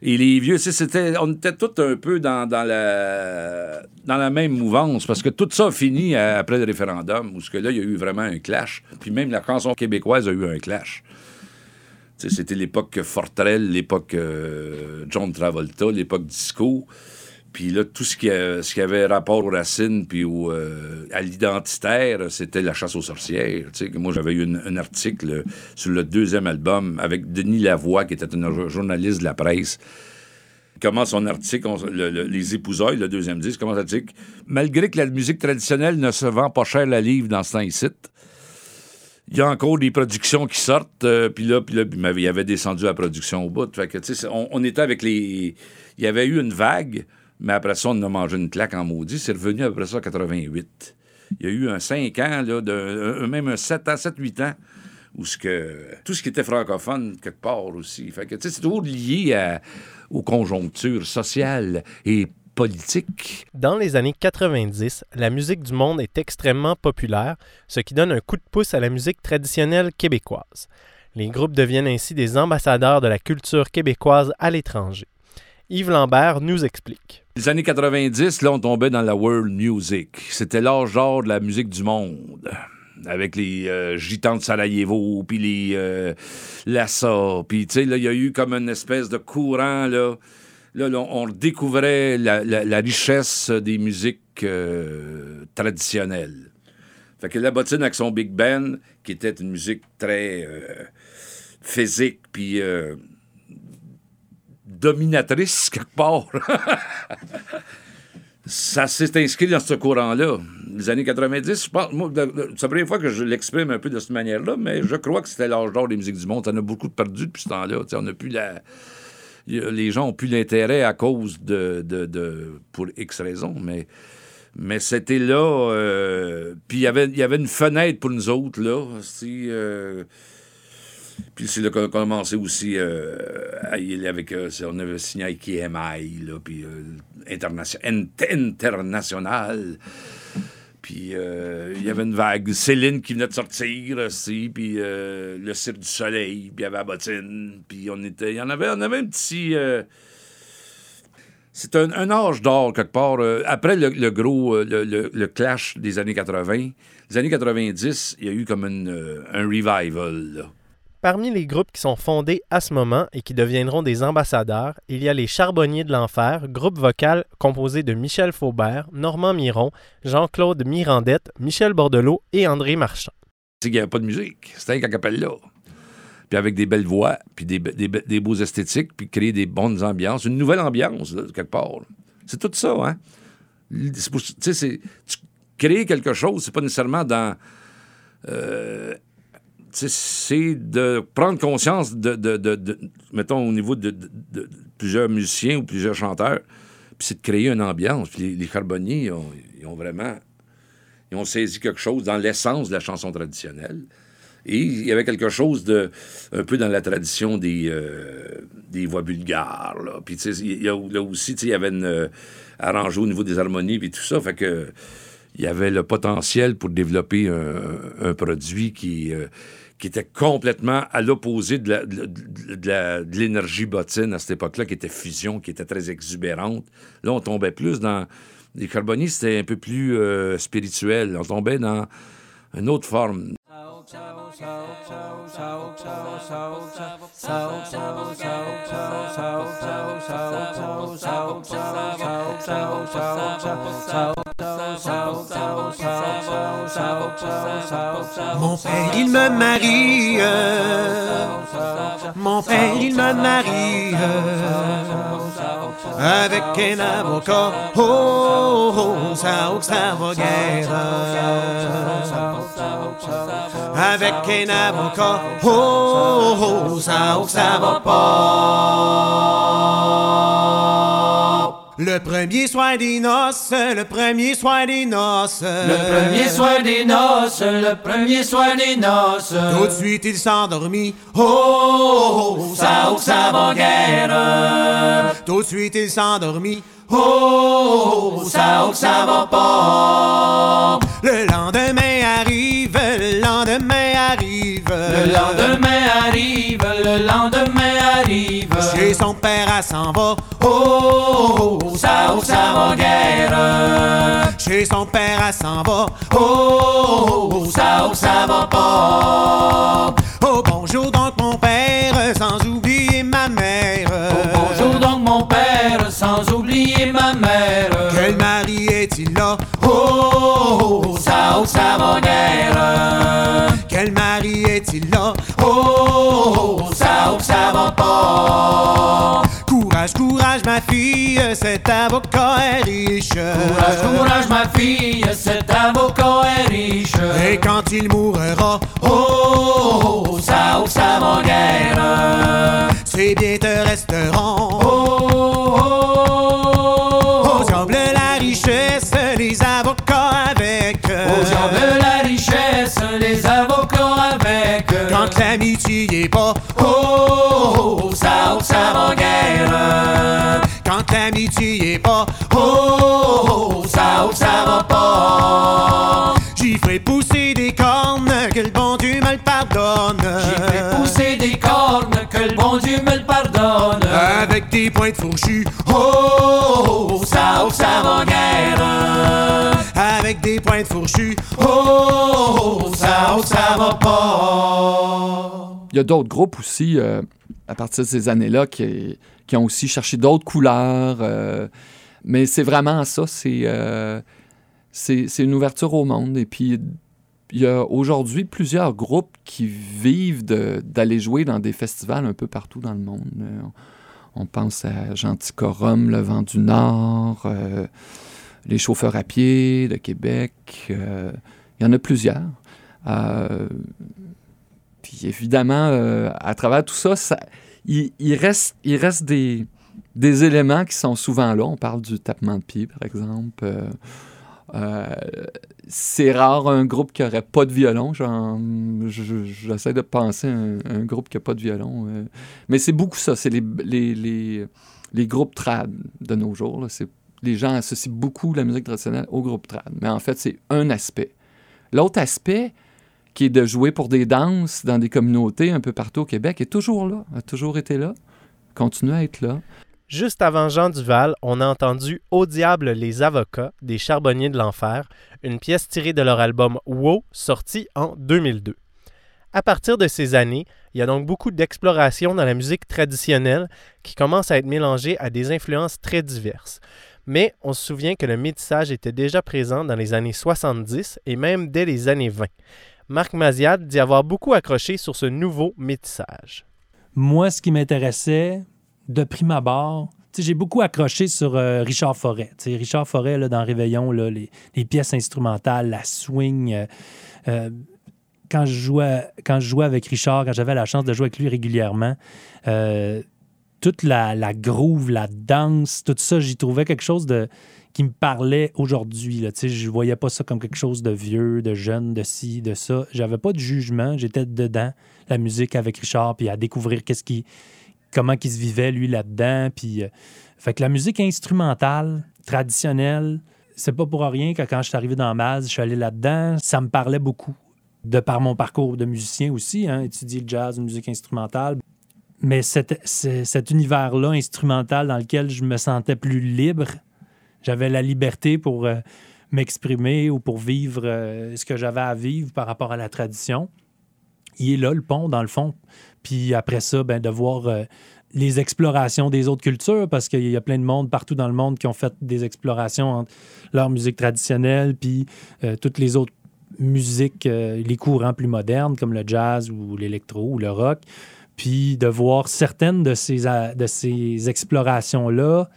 Et les vieux, c'était, on était tous un peu dans, la, dans la même mouvance, parce que tout ça a fini à- après le référendum, où ce que là, il y a eu vraiment un clash. Puis même la chanson québécoise a eu un clash. C'était l'époque Fortrell, l'époque euh, John Travolta, l'époque disco. Puis là, tout ce qui, ce qui avait rapport aux racines puis euh, à l'identitaire, c'était la chasse aux sorcières. Moi, j'avais eu un article sur le deuxième album avec Denis Lavoie, qui était un jo- journaliste de la presse. Il commence son article, Les Épousailles, le deuxième disque, commence l'article. Malgré que la musique traditionnelle ne se vend pas cher la livre dans ce temps-ci, il y a encore des productions qui sortent, euh, puis là, puis là, il avait descendu la production au bout. Que, on était avec les... Il y avait eu une vague, mais après ça, on a mangé une claque en maudit. C'est revenu après ça en 88. Il y a eu un 5 ans, même un 7 ans, 7-8 ans, où ce que, tout ce qui était francophone, quelque part aussi. C'est toujours lié aux conjonctures sociales et politiques. Dans les années 90, la musique du monde est extrêmement populaire, ce qui donne un coup de pouce à la musique traditionnelle québécoise. Les groupes deviennent ainsi des ambassadeurs de la culture québécoise à l'étranger. Yves Lambert nous explique. Les années 90, là, on tombait dans la world music. C'était l'âge d'or de la musique du monde. Avec les euh, gitans de Sarajevo, puis les euh, Lassa, puis tu sais, là, il y a eu comme une espèce de courant, là. Là, on découvrait la, richesse des musiques euh, traditionnelles. Fait que la bottine avec son Big Band, qui était une musique très euh, physique, puis dominatrice quelque part. ça s'est inscrit dans ce courant-là. Les années 90, je pense, moi, c'est la première fois que je l'exprime un peu de cette manière-là, mais je crois que c'était l'âge d'or des musiques du monde. On a beaucoup perdu depuis ce temps-là. On a plus la. Les gens ont plus l'intérêt à cause de, pour X raisons, mais. Mais c'était là. euh, puis il y avait- il y avait une fenêtre pour nous autres, là. Euh, puis c'est là qu'on a commencé aussi euh, à y aller avec. euh, on avait signé avec EMI, là, puis euh, internation- int- international. Puis euh, il y avait une vague. Céline qui venait de sortir aussi, puis le Cirque du Soleil, puis il y avait la bottine, puis on était. Il y en avait, avait un petit. c'est un, un âge d'or, quelque part. Après le, gros, le, le- clash des années 80, les années 90, il y a eu comme un revival. là. Parmi les groupes qui sont fondés à ce moment et qui deviendront des ambassadeurs, il y a les Charbonniers de l'Enfer, groupe vocal composé de Michel Faubert, Normand Miron, Jean-Claude Mirandette, Michel Bordelot et André Marchand. C'est qu'il n'y avait pas de musique. C'était un là. Puis avec des belles voix, puis des, be- des, be- des beaux esthétiques, puis créer des bonnes ambiances, une nouvelle ambiance, quelque part. C'est tout ça, hein? Pour- tu créer quelque chose, c'est pas nécessairement dans. euh, c'est de prendre conscience de, mettons, au niveau de, plusieurs musiciens ou plusieurs chanteurs, puis c'est de créer une ambiance. Puis les, les ils ont, ils ont vraiment ils ont saisi quelque chose dans l'essence de la chanson traditionnelle. Et il y avait quelque chose de un peu dans la tradition des, euh, des voix bulgares. Là. Puis là aussi, il y avait une euh, au niveau des harmonies puis tout ça. Fait que il y avait le potentiel pour développer un, un produit qui, euh, qui était complètement à l'opposé de l'énergie bottine à cette époque-là, qui était fusion, qui était très exubérante. Là, on tombait plus dans... Les Charbonniers, c'était un peu plus euh, spirituel. On tombait dans une autre forme. Mon père, il me marie. Mon père, il me marie. Avec un avocat. Oh, oh, oh, ça, oh, ça va. Avec un avocat. Oh, oh, oh, ça, oh, ça va pas. Le premier soir des noces, le premier soir des noces. Le premier soir des noces, le premier soir des noces. Tout de suite il s'endormit. Oh, oh, oh, ça, oh, ça va guère. Tout de suite il s'endormit. Oh, ça, oh, ça va pas. Le lendemain arrive, le lendemain arrive. Le lendemain arrive, le lendemain arrive. Chez son père, elle s'en va. Oh, ça, oh, ça va guère. Chez son père, elle s'en va. Oh, ça, oh, ça va pas. Oh, bonjour donc mon père, sans oublier ma mère. Oh, bonjour donc mon père, sans oublier ma mère. Quel mari est-il là? Oh, ça, oh, ça va guère. Quel mari est-il là? Oh, ça, oh, ça va pas. Courage, courage ma fille, cet avocat est riche. Courage, courage ma fille, cet avocat est riche. Et quand il mourra, Oh, ça, oh, ça va guère. ses biens te resteront. Oh, oh, Au diable la richesse, les avocats avec. Au diable la richesse, les avocats avec. Quand l'amitié est pas, Oh, ça, oh, ça va guère. Quand l'amitié est pas, Oh, ça, oh, ça va pas. j'y ferai pousser des cornes, que le bon Dieu me le pardonne. J'ai fait pousser des cornes, que le bon Dieu me le pardonne. Avec des pointes fourchues, Oh, ça, oh, ça va guère. avec des pointes fourchues. Oh, ça, oh, ça va pas. Il y a d'autres groupes aussi, euh, à partir de ces années-là, qui, qui ont aussi cherché d'autres couleurs. euh, mais c'est vraiment ça, c'est euh, c'est une ouverture au monde. Et puis, il y a aujourd'hui plusieurs groupes qui vivent d'aller jouer dans des festivals un peu partout dans le monde. Euh, on, pense à Genticorum, Le Vent du Nord, les chauffeurs à pied de Québec. il y en a plusieurs. Puis évidemment, à travers tout ça, ça- il, reste, il reste des, des éléments qui sont souvent là. On parle du tapement de pied, par exemple. Euh, euh, c'est rare un groupe qui n'aurait pas de violon. J'essaie de penser à un, groupe qui n'a pas de violon. euh. mais c'est beaucoup ça. C'est les, les, les, groupes trad de nos jours. Les gens associent beaucoup la musique traditionnelle au groupe trad. Mais en fait, c'est un aspect. L'autre aspect, qui est de jouer pour des danses dans des communautés un peu partout au Québec, est toujours là, a toujours été là, continue à être là. Juste avant Jean Duval, on a entendu Au diable les avocats des Charbonniers de l'Enfer, une pièce tirée de leur album Wow, sorti en 2002. À partir de ces années, il y a donc beaucoup d'exploration dans la musique traditionnelle qui commence à être mélangée à des influences très diverses. Mais on se souvient que le métissage était déjà présent dans les années 70 et même dès les années 20. Marc Maziad dit avoir beaucoup accroché sur ce nouveau métissage. Moi, ce qui m'intéressait, de prime abord, j'ai beaucoup accroché sur euh, Richard Forêt. Tu sais, Richard Forêt, là, dans Réveillon, là, les, pièces instrumentales, la swing. euh, euh, quand, je jouais, quand je jouais avec Richard, quand j'avais la chance de jouer avec lui régulièrement, toute la, la groove, la danse, tout ça, j'y trouvais quelque chose de me parlait aujourd'hui. Je voyais pas ça comme quelque chose de vieux, de jeune, de ci, de ça. J'avais pas de jugement. J'étais dedans, la musique avec Richard, puis à découvrir qu'est-ce qui, comment il se vivait, lui, là-dedans. Puis, euh, fait que la musique instrumentale, traditionnelle, c'est pas pour rien que quand je suis arrivé dans Maz, je suis allé là-dedans. Ça me parlait beaucoup. De par mon parcours de musicien aussi, hein, étudier le jazz, la musique instrumentale. Mais cet, cet univers-là, instrumental, dans lequel je me sentais plus libre, j'avais la liberté pour euh, m'exprimer ou pour vivre euh, ce que j'avais à vivre par rapport à la tradition. Il est là, le pont, dans le fond. Puis après ça, ben, de voir euh, les explorations des autres cultures, parce qu'il y a plein de monde partout dans le monde qui ont fait des explorations entre leur musique traditionnelle, puis toutes les autres musiques, les courants plus modernes, comme le jazz ou l'électro ou le rock. Puis de voir certaines de ces, de ces explorations-là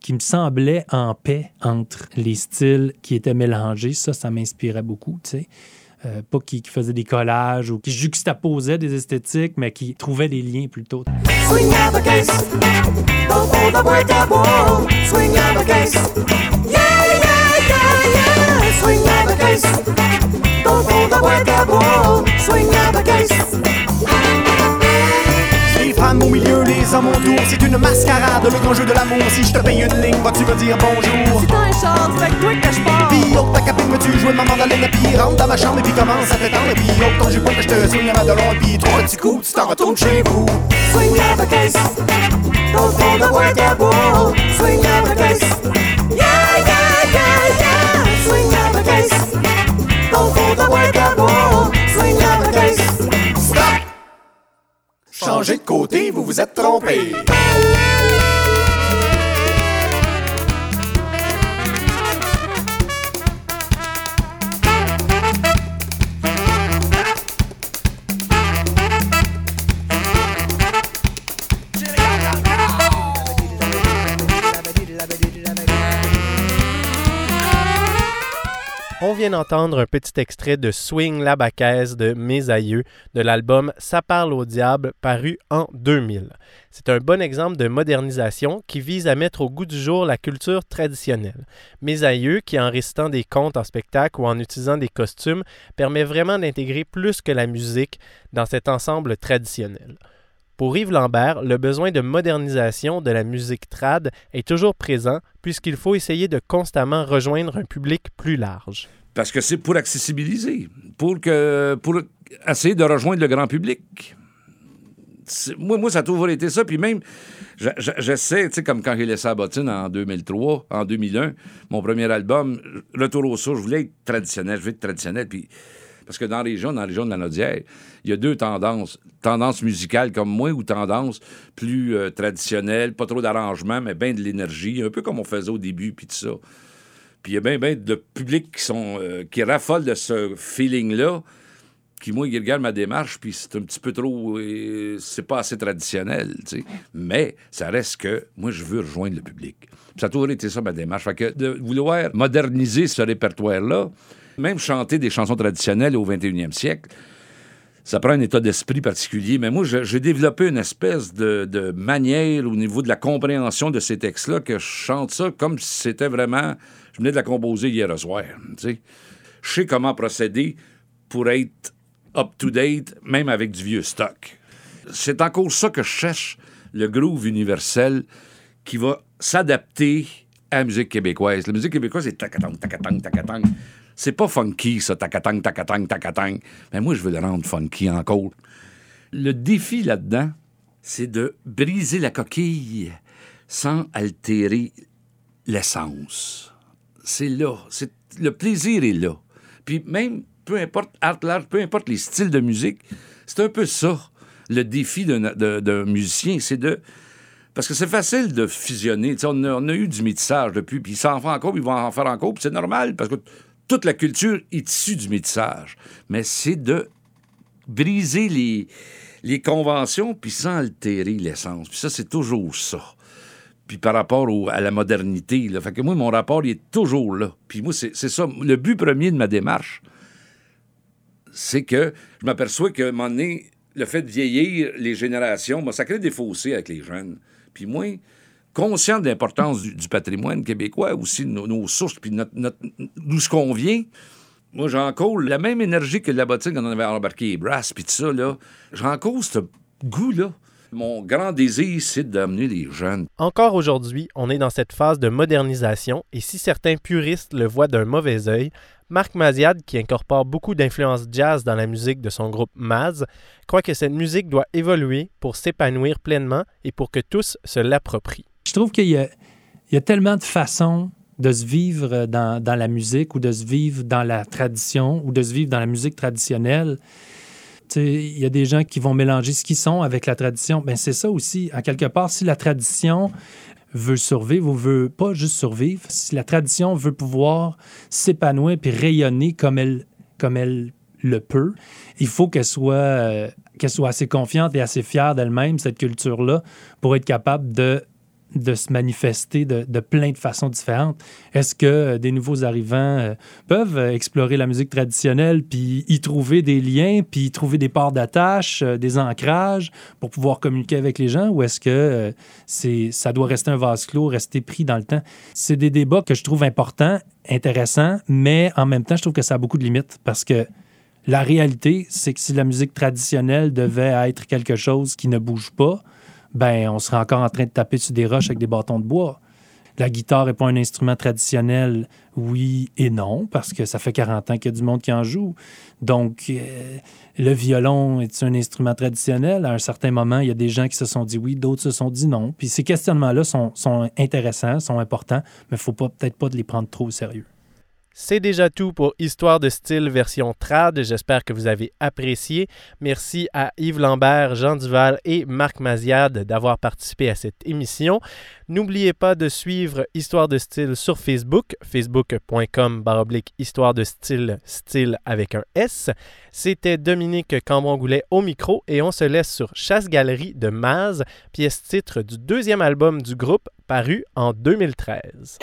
qui me semblaient en paix entre les styles qui étaient mélangés, ça, ça m'inspirait beaucoup, tu sais. Euh, pas qui, qui des collages ou qui juxtaposaient des esthétiques, mais qui trouvaient des liens plutôt. Swing femmes au milieu, les hommes autour. C'est une mascarade, le grand jeu de l'amour. Si je te paye une ligne, vas-tu me dire bonjour? Si t'as un char, c'est avec toi que je pars. Puis haute ta capine, me tu jouer de ma mandoline? Et puis rentre dans ma chambre et puis commence à t'étendre Et puis haute ton jupon que je te swing à de long Et puis trois petits coups, tu t'en retournes chez vous Swing la caisse, don't hold the work at wall. Swing la caisse, yeah, yeah, yeah, yeah. Swing la caisse, the work at wall. Swing Changez de côté, vous vous êtes trompé On vient d'entendre un petit extrait de Swing la de Mes Aïeux de l'album Ça parle au diable paru en 2000. C'est un bon exemple de modernisation qui vise à mettre au goût du jour la culture traditionnelle. Mes Aïeux, qui en récitant des contes en spectacle ou en utilisant des costumes, permet vraiment d'intégrer plus que la musique dans cet ensemble traditionnel. Pour Yves Lambert, le besoin de modernisation de la musique trad est toujours présent puisqu'il faut essayer de constamment rejoindre un public plus large. Parce que c'est pour accessibiliser, pour, que, pour essayer de rejoindre le grand public. Moi, moi, ça a toujours été ça. Puis même, je- je- j'essaie, tu sais, comme quand j'ai laissé la bottine en 2003, en 2001, mon premier album, Retour aux sources, je voulais être traditionnel, je voulais être traditionnel. Puis, parce que dans la région, dans la région de la Nodière, il y a deux tendances. Tendance musicale comme moi ou tendance plus euh, traditionnelle, pas trop d'arrangement, mais bien de l'énergie, un peu comme on faisait au début, puis tout ça. Puis il y a bien, bien de public qui, sont, euh, qui raffolent de ce feeling-là, qui, moi, ils regardent ma démarche, puis c'est un petit peu trop... euh, c'est pas assez traditionnel, tu sais. Mais ça reste que moi, je veux rejoindre le public. Ça a toujours été ça, ma démarche. Fait que de vouloir moderniser ce répertoire-là, même chanter des chansons traditionnelles au 21e siècle, ça prend un état d'esprit particulier. Mais moi, j'ai développé une espèce de, manière au niveau de la compréhension de ces textes-là que je chante ça comme si c'était vraiment. Je venais de la composer hier soir. tu sais. Je sais comment procéder pour être up-to-date, même avec du vieux stock. C'est encore ça que je cherche, le groove universel qui va s'adapter à la musique québécoise. La musique québécoise, c'est tacatang, tacatang, tacatang. C'est pas funky, ça, tacatang, tacatang, tacatang. Mais moi, je veux le rendre funky encore. Le défi là-dedans, c'est de briser la coquille sans altérer l'essence. C'est là. C'est, le plaisir est là. Puis même, peu importe, art large, peu importe les styles de musique, c'est un peu ça, le défi d'un, d'un musicien, c'est de... Parce que c'est facile de fusionner. On, a, on a eu du métissage depuis, puis ils s'en font encore, ils vont en faire encore, puis c'est normal, parce que toute la culture est issue du métissage. Mais c'est de briser les, conventions, puis sans altérer l'essence. Puis ça, c'est toujours ça. Puis par rapport à la modernité, là. Fait que moi, mon rapport, il est toujours là. Puis moi, c'est ça. Le but premier de ma démarche, c'est que je m'aperçois qu'à un moment donné, le fait de vieillir les générations, ben, ça crée des fossés avec les jeunes. Puis moi, conscient de l'importance du, patrimoine québécois, aussi nos, nos sources, puis notre, notre- d'où ce qu'on vient, moi, j'en colle la même énergie que la bottine quand on avait embarqué les brasses, puis tout ça, là. J'en cause ce goût-là. Mon grand désir, c'est d'amener les jeunes. Encore aujourd'hui, on est dans cette phase de modernisation et si certains puristes le voient d'un mauvais œil, Marc Maziad, qui incorpore beaucoup d'influences jazz dans la musique de son groupe Maz, croit que cette musique doit évoluer pour s'épanouir pleinement et pour que tous se l'approprient. Je trouve qu'il y a, tellement de façons de se vivre dans, dans la musique ou de se vivre dans la tradition ou de se vivre dans la musique traditionnelle. Il y a des gens qui vont mélanger ce qu'ils sont avec la tradition. Ben, c'est ça aussi. En quelque part, si la tradition veut survivre ou veut pas juste survivre, si la tradition veut pouvoir s'épanouir puis rayonner comme elle, le peut, il faut euh, qu'elle soit assez confiante et assez fière d'elle-même, cette culture-là, pour être capable de de se manifester de, plein de façons différentes. Est-ce que euh, des nouveaux arrivants euh, peuvent euh, explorer la musique traditionnelle, puis y trouver des liens, puis y trouver des parts d'attache, des ancrages pour pouvoir communiquer avec les gens, ou est-ce que c'est, ça doit rester un vase clos, rester pris dans le temps? C'est des débats que je trouve importants, intéressants, mais en même temps, je trouve que ça a beaucoup de limites parce que La réalité, c'est que si la musique traditionnelle devait être quelque chose qui ne bouge pas, ben on serait encore en train de taper sur des roches avec des bâtons de bois. La guitare n'est pas un instrument traditionnel, oui et non, parce que ça fait 40 ans qu'il y a du monde qui en joue. Donc, euh, le violon est un instrument traditionnel. À un certain moment, il y a des gens qui se sont dit oui, d'autres se sont dit non. Puis ces questionnements-là sont, intéressants, sont importants, mais il ne faut pas, peut-être pas de les prendre trop au sérieux. C'est déjà tout pour Histoire de style version trad. J'espère que vous avez apprécié. Merci à Yves Lambert, Jean Duval et Marc Maziade d'avoir participé à cette émission. N'oubliez pas de suivre Histoire de style sur Facebook, facebook.com baroblique Histoire de style, style avec un S. C'était Dominique Cambron-Goulet au micro et on se laisse sur Chasse-Galerie de Maz, pièce titre du deuxième album du groupe paru en 2013.